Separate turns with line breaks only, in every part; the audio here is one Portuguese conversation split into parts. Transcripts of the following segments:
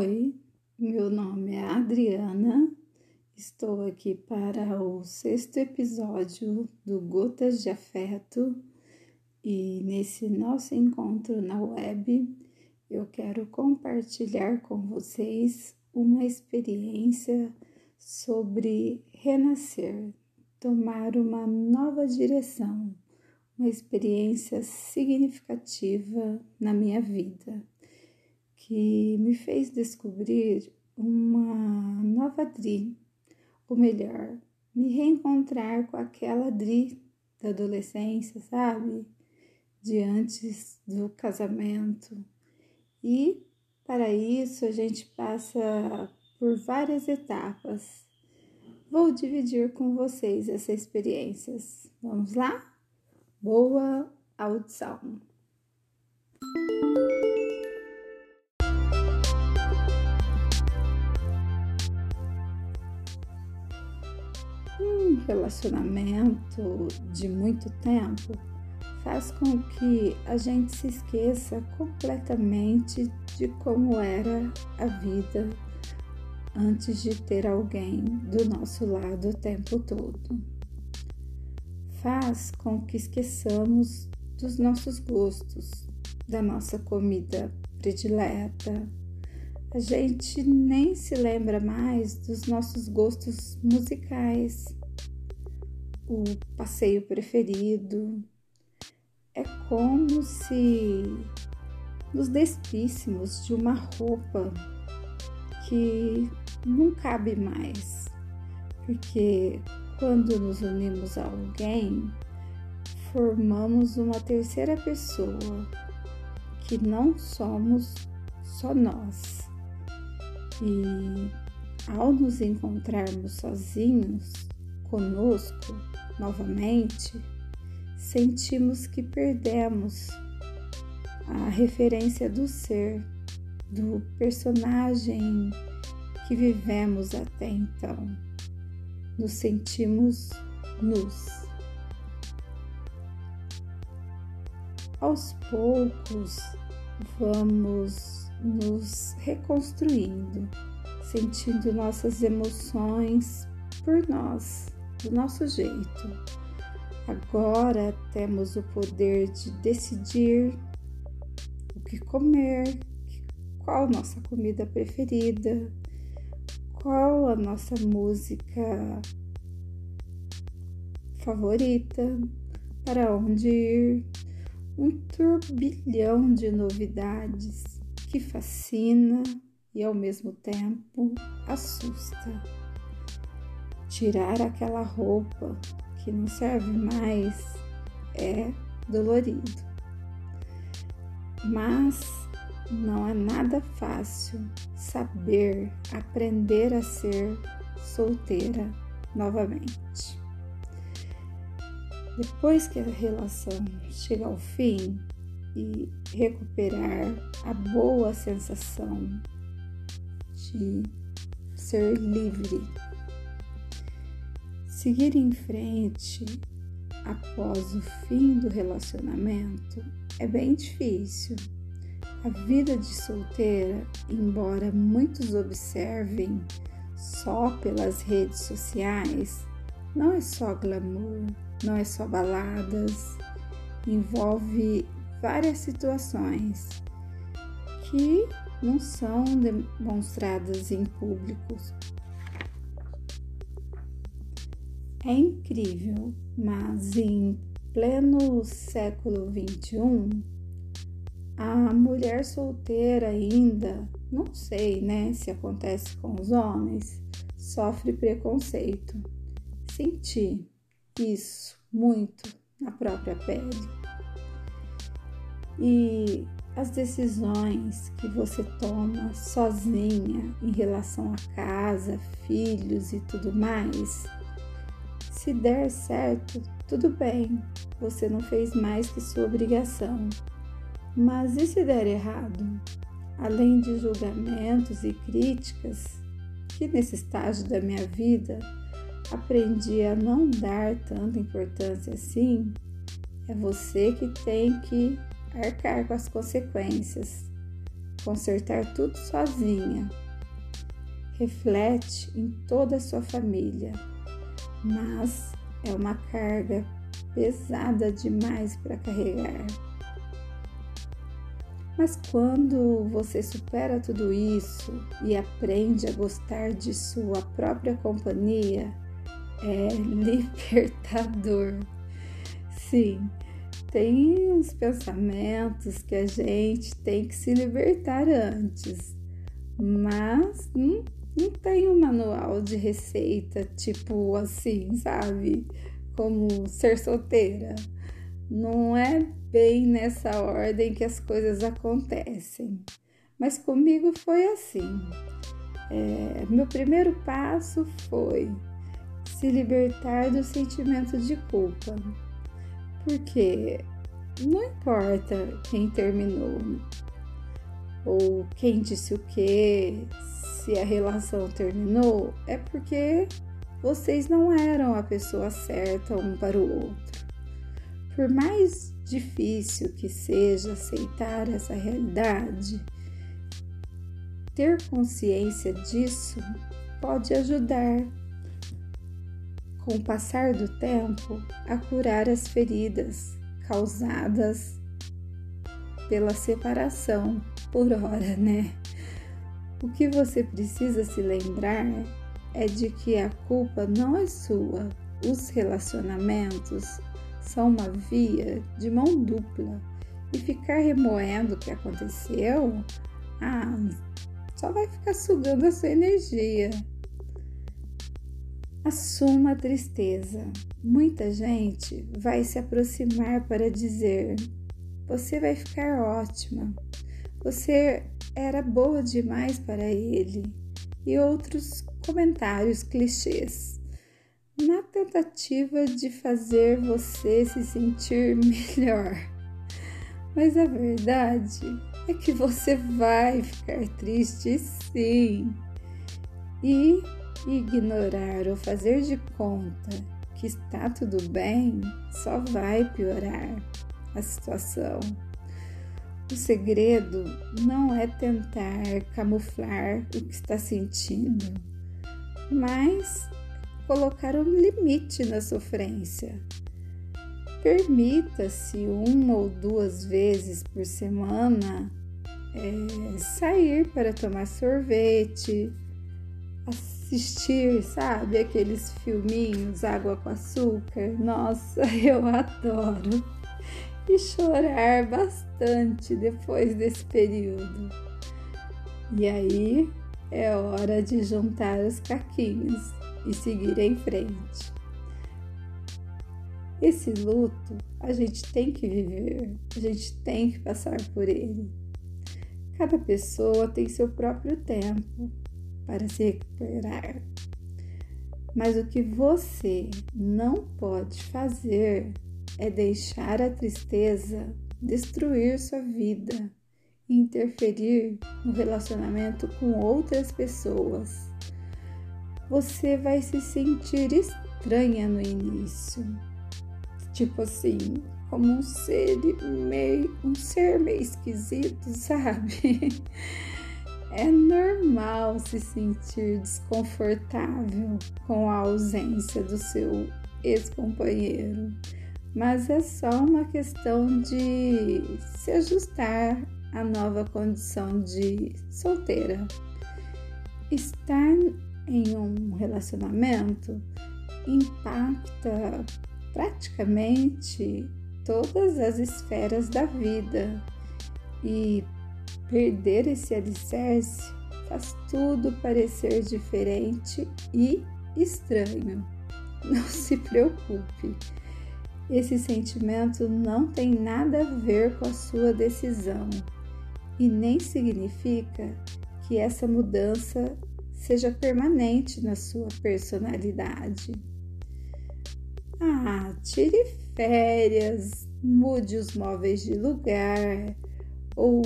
Oi, meu nome é Adriana, estou aqui para o sexto episódio do Gotas de Afeto. E nesse nosso encontro na web eu quero compartilhar com vocês uma experiência sobre renascer, tomar uma nova direção, uma experiência significativa na minha vida que me fez descobrir uma nova Dri, ou melhor, me reencontrar com aquela Dri da adolescência, sabe? De antes do casamento. E para isso a gente passa por várias etapas. Vou dividir com vocês essas experiências. Vamos lá? Boa audição! Relacionamento de muito tempo faz com que a gente se esqueça completamente de como era a vida antes de ter alguém do nosso lado o tempo todo. Faz com que esqueçamos dos nossos gostos, da nossa comida predileta. A gente nem se lembra mais dos nossos gostos musicais o passeio preferido. É como se nos despíssemos de uma roupa que não cabe mais, porque quando nos unimos a alguém, formamos uma terceira pessoa que não somos só nós. E ao nos encontrarmos sozinhos conosco, novamente, sentimos que perdemos a referência do ser, do personagem que vivemos até então. Nos sentimos nus. Aos poucos, vamos nos reconstruindo, sentindo nossas emoções por nós do nosso jeito. Agora temos o poder de decidir o que comer, qual nossa comida preferida, qual a nossa música favorita, para onde ir. Um turbilhão de novidades que fascina e ao mesmo tempo assusta tirar aquela roupa que não serve mais é dolorido. Mas não é nada fácil saber aprender a ser solteira novamente. Depois que a relação chega ao fim e recuperar a boa sensação de ser livre Seguir em frente após o fim do relacionamento é bem difícil. A vida de solteira, embora muitos observem só pelas redes sociais, não é só glamour, não é só baladas, envolve várias situações que não são demonstradas em público É incrível, mas em pleno século XXI, a mulher solteira ainda, não sei né, se acontece com os homens, sofre preconceito. Senti isso muito na própria pele. E as decisões que você toma sozinha em relação a casa, filhos e tudo mais se der certo, tudo bem, você não fez mais que sua obrigação. Mas e se der errado? Além de julgamentos e críticas, que nesse estágio da minha vida aprendi a não dar tanta importância assim, é você que tem que arcar com as consequências, consertar tudo sozinha. Reflete em toda a sua família, mas é uma carga pesada demais para carregar. Mas quando você supera tudo isso e aprende a gostar de sua própria companhia, é libertador. Sim, tem uns pensamentos que a gente tem que se libertar antes, mas não, não tem um manual de receita tipo assim, sabe? Como ser solteira. Não é bem nessa ordem que as coisas acontecem. Mas comigo foi assim. É, meu primeiro passo foi se libertar do sentimento de culpa. Porque não importa quem terminou ou quem disse o que, se a relação terminou, é porque vocês não eram a pessoa certa um para o outro. Por mais difícil que seja aceitar essa realidade, ter consciência disso pode ajudar, com o passar do tempo, a curar as feridas causadas pela separação por hora, né? O que você precisa se lembrar é de que a culpa não é sua. Os relacionamentos são uma via de mão dupla e ficar remoendo o que aconteceu, ah, só vai ficar sugando a sua energia. Assuma a tristeza. Muita gente vai se aproximar para dizer: Você vai ficar ótima. Você era boa demais para ele. E outros comentários clichês na tentativa de fazer você se sentir melhor. Mas a verdade é que você vai ficar triste sim. E ignorar ou fazer de conta que está tudo bem só vai piorar a situação. O segredo não é tentar camuflar o que está sentindo, mas colocar um limite na sofrência. Permita-se uma ou duas vezes por semana é, sair para tomar sorvete, assistir, sabe, aqueles filminhos Água com Açúcar. Nossa, eu adoro! E chorar bastante depois desse período. E aí é hora de juntar os caquinhos e seguir em frente. Esse luto a gente tem que viver, a gente tem que passar por ele. Cada pessoa tem seu próprio tempo para se recuperar. Mas o que você não pode fazer é deixar a tristeza destruir sua vida e interferir no relacionamento com outras pessoas você vai se sentir estranha no início. Tipo assim, como um ser meio, um ser meio esquisito, sabe? É normal se sentir desconfortável com a ausência do seu ex-companheiro, mas é só uma questão de se ajustar à nova condição de solteira. Estar em um relacionamento impacta praticamente todas as esferas da vida e perder esse alicerce faz tudo parecer diferente e estranho. Não se preocupe, esse sentimento não tem nada a ver com a sua decisão e nem significa que essa mudança seja permanente na sua personalidade. Ah, tire férias, mude os móveis de lugar, ou,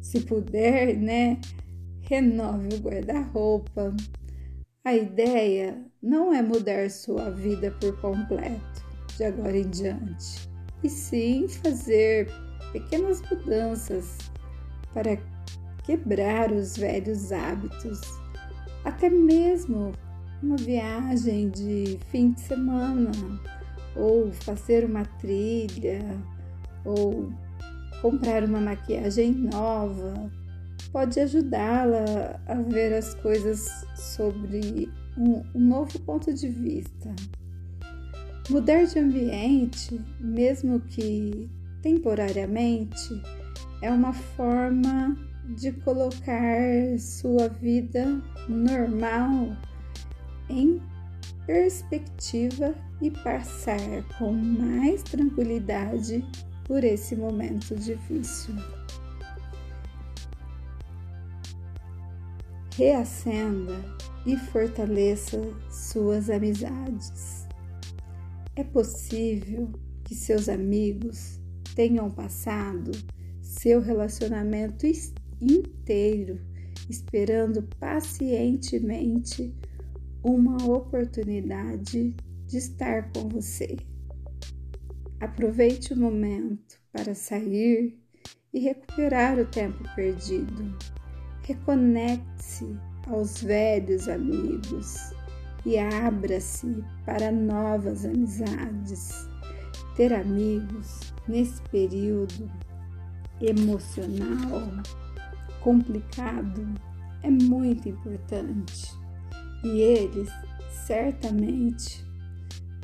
se puder, né, renove o guarda-roupa. A ideia não é mudar sua vida por completo, de agora em diante, e sim fazer pequenas mudanças para quebrar os velhos hábitos, até mesmo uma viagem de fim de semana, ou fazer uma trilha, ou comprar uma maquiagem nova, pode ajudá-la a ver as coisas sobre um, um novo ponto de vista. Mudar de ambiente, mesmo que temporariamente, é uma forma de colocar sua vida normal em perspectiva e passar com mais tranquilidade por esse momento difícil. Reacenda e fortaleça suas amizades. É possível que seus amigos tenham passado seu relacionamento inteiro esperando pacientemente uma oportunidade de estar com você. Aproveite o momento para sair e recuperar o tempo perdido. Reconecte-se aos velhos amigos e abra-se para novas amizades. Ter amigos nesse período emocional complicado é muito importante e eles certamente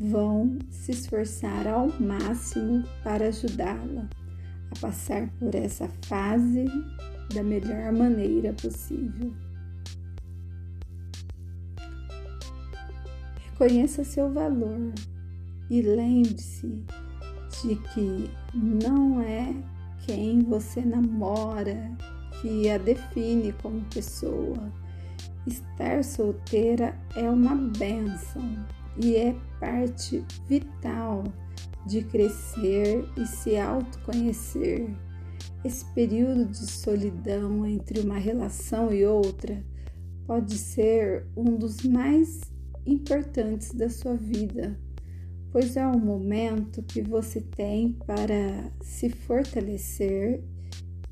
vão se esforçar ao máximo para ajudá-la a passar por essa fase da melhor maneira possível. Reconheça seu valor e lembre-se de que não é quem você namora que a define como pessoa. Estar solteira é uma benção e é parte vital de crescer e se autoconhecer. Esse período de solidão entre uma relação e outra pode ser um dos mais importantes da sua vida, pois é um momento que você tem para se fortalecer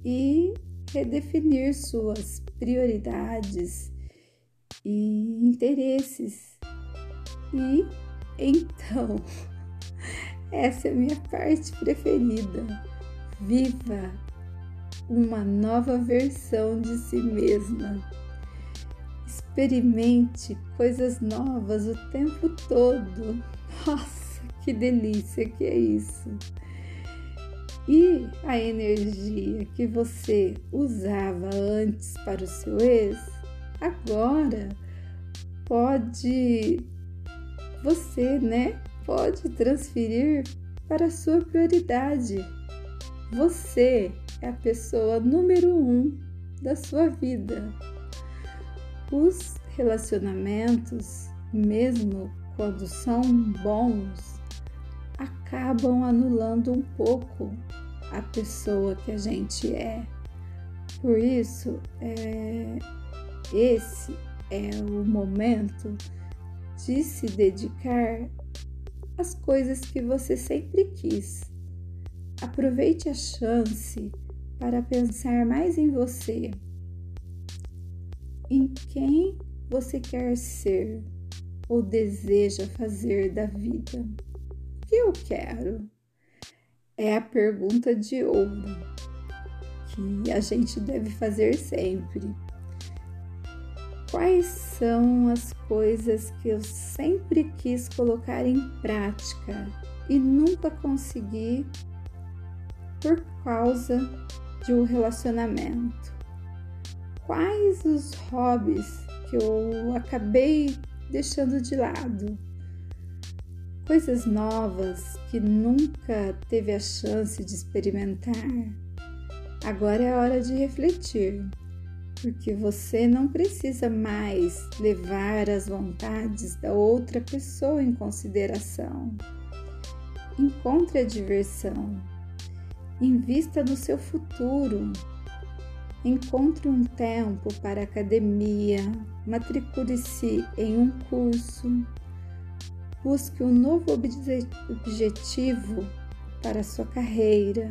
e redefinir suas prioridades e interesses. E então, essa é a minha parte preferida. Viva uma nova versão de si mesma. Experimente coisas novas o tempo todo. Nossa, que delícia que é isso! E a energia que você usava antes para o seu ex, agora pode você, né? Pode transferir para a sua prioridade. Você é a pessoa número um da sua vida. Os relacionamentos, mesmo quando são bons, acabam anulando um pouco a pessoa que a gente é. Por isso, é, esse é o momento de se dedicar às coisas que você sempre quis. Aproveite a chance para pensar mais em você, em quem você quer ser ou deseja fazer da vida. O que eu quero? É a pergunta de ouro que a gente deve fazer sempre. Quais são as coisas que eu sempre quis colocar em prática e nunca consegui por causa de um relacionamento? Quais os hobbies que eu acabei deixando de lado? Coisas novas que nunca teve a chance de experimentar. Agora é hora de refletir porque você não precisa mais levar as vontades da outra pessoa em consideração. Encontre a diversão, invista no seu futuro, encontre um tempo para academia, matricule-se em um curso, busque um novo objetivo para sua carreira,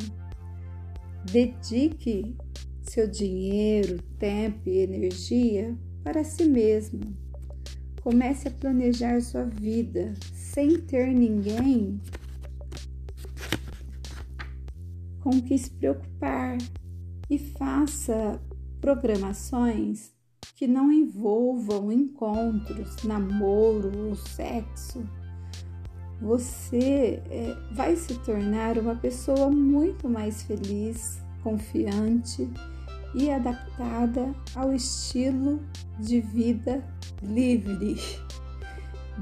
dedique seu dinheiro, tempo e energia para si mesma. Comece a planejar sua vida sem ter ninguém com que se preocupar e faça programações que não envolvam encontros, namoro ou sexo. Você é, vai se tornar uma pessoa muito mais feliz, confiante e adaptada ao estilo de vida livre.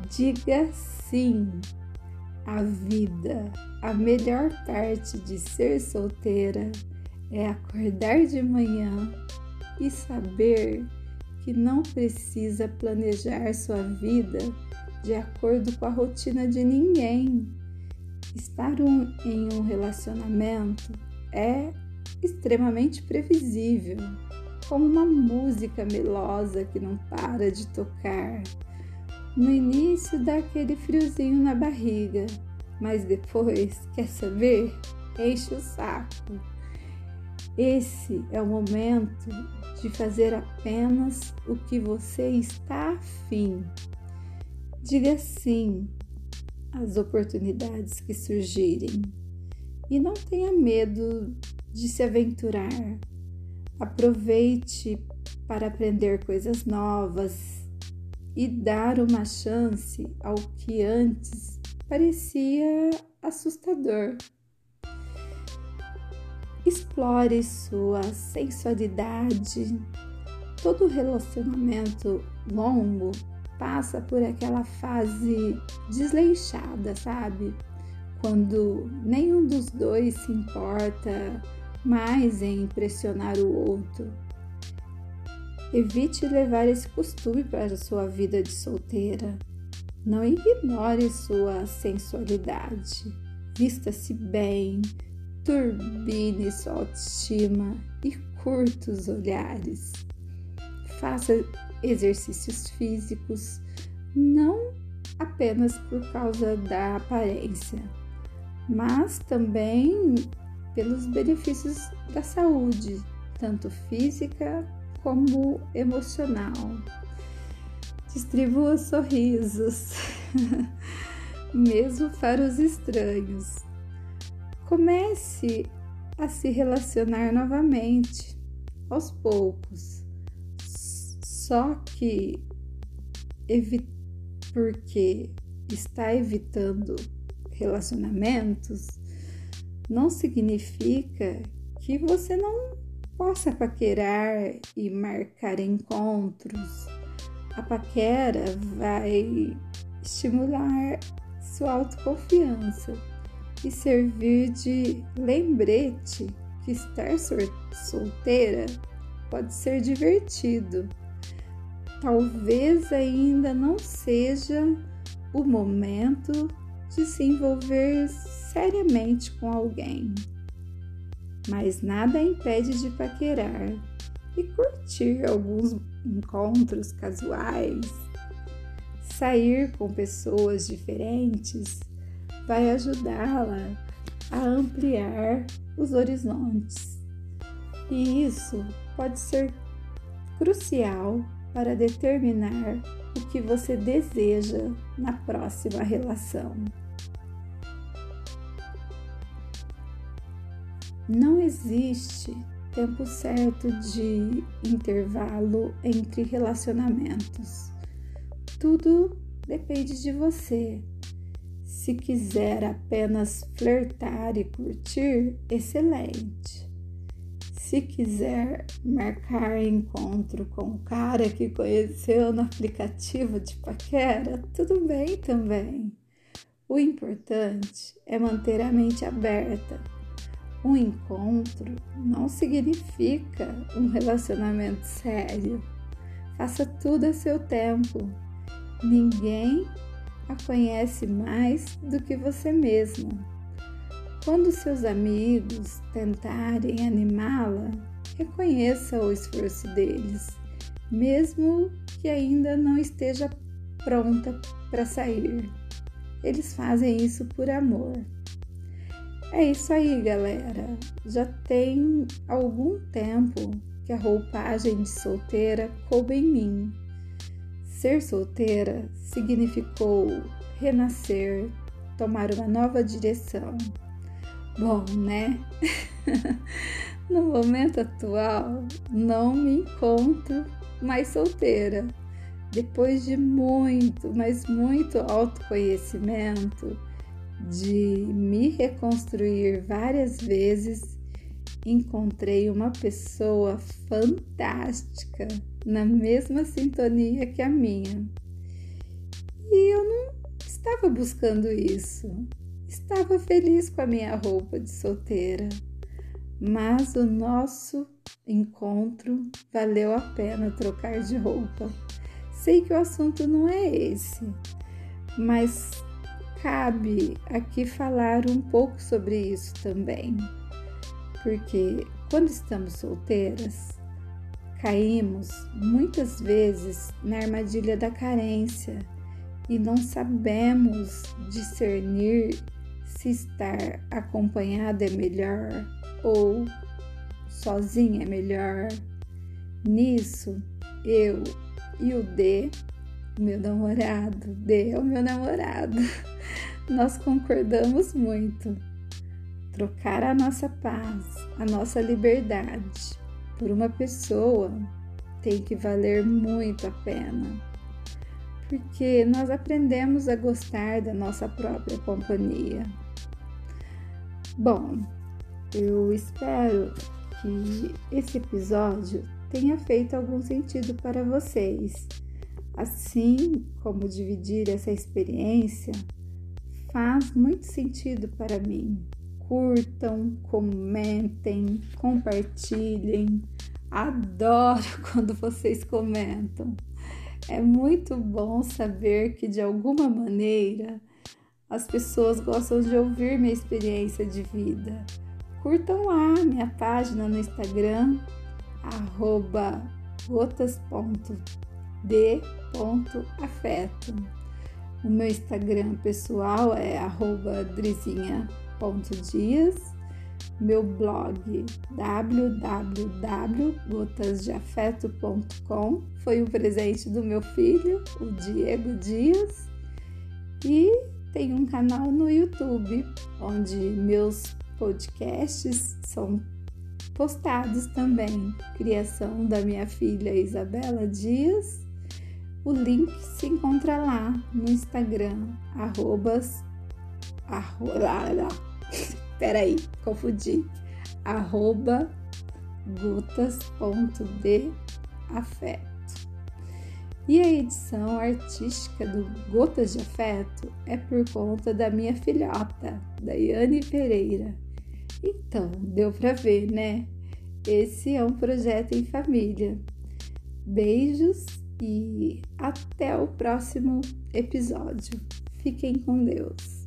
Diga sim à vida. A melhor parte de ser solteira é acordar de manhã e saber que não precisa planejar sua vida de acordo com a rotina de ninguém. Estar um, em um relacionamento é extremamente previsível, como uma música melosa que não para de tocar. No início dá aquele friozinho na barriga, mas depois, quer saber? Enche o saco. Esse é o momento de fazer apenas o que você está afim. Diga sim às oportunidades que surgirem e não tenha medo de se aventurar. Aproveite para aprender coisas novas e dar uma chance ao que antes parecia assustador. Explore sua sensualidade. Todo relacionamento longo passa por aquela fase desleixada, sabe? Quando nenhum dos dois se importa mais em impressionar o outro. Evite levar esse costume para a sua vida de solteira. Não ignore sua sensualidade. Vista-se bem, turbine sua autoestima e curta os olhares. Faça exercícios físicos, não apenas por causa da aparência, mas também pelos benefícios da saúde, tanto física como emocional. Distribua sorrisos, mesmo para os estranhos. Comece a se relacionar novamente, aos poucos. Só que porque está evitando relacionamentos, não significa que você não possa paquerar e marcar encontros. A paquera vai estimular sua autoconfiança e servir de lembrete que estar solteira pode ser divertido. Talvez ainda não seja o momento de se envolver seriamente com alguém. Mas nada impede de paquerar e curtir alguns encontros casuais. Sair com pessoas diferentes vai ajudá-la a ampliar os horizontes. E isso pode ser crucial para determinar o que você deseja na próxima relação. Não existe tempo certo de intervalo entre relacionamentos. Tudo depende de você. Se quiser apenas flertar e curtir, excelente. Se quiser marcar encontro com o cara que conheceu no aplicativo de paquera, tudo bem também. O importante é manter a mente aberta um encontro não significa um relacionamento sério. Faça tudo a seu tempo. Ninguém a conhece mais do que você mesma. Quando seus amigos tentarem animá-la, reconheça o esforço deles, mesmo que ainda não esteja pronta para sair. Eles fazem isso por amor. É isso aí, galera. Já tem algum tempo que a roupagem de solteira coube em mim. Ser solteira significou renascer, tomar uma nova direção. Bom, né? no momento atual, não me encontro mais solteira. Depois de muito, mas muito autoconhecimento, de me reconstruir várias vezes, encontrei uma pessoa fantástica, na mesma sintonia que a minha. E eu não estava buscando isso. Estava feliz com a minha roupa de solteira. Mas o nosso encontro valeu a pena trocar de roupa. Sei que o assunto não é esse, mas cabe aqui falar um pouco sobre isso também. Porque quando estamos solteiras, caímos muitas vezes na armadilha da carência e não sabemos discernir se estar acompanhada é melhor ou sozinha é melhor. Nisso, eu e o D, meu namorado, D é o meu namorado, nós concordamos muito. Trocar a nossa paz, a nossa liberdade por uma pessoa tem que valer muito a pena, porque nós aprendemos a gostar da nossa própria companhia. Bom, eu espero que esse episódio tenha feito algum sentido para vocês. Assim como dividir essa experiência faz muito sentido para mim. Curtam, comentem, compartilhem. Adoro quando vocês comentam. É muito bom saber que de alguma maneira as pessoas gostam de ouvir minha experiência de vida. Curtam lá minha página no Instagram, arroba gotas.d.afeto. O meu Instagram pessoal é arroba drizinha.dias. Meu blog www.gotasdeafeto.com foi um presente do meu filho, o Diego Dias. E tem um canal no YouTube onde meus podcasts são postados também. Criação da minha filha Isabela Dias. O link se encontra lá no Instagram, arrobas, arroba, peraí, confundi, arroba gotas.deafeto. E a edição artística do Gotas de Afeto é por conta da minha filhota, Daiane Pereira. Então, deu para ver, né? Esse é um projeto em família. Beijos e até o próximo episódio. Fiquem com Deus.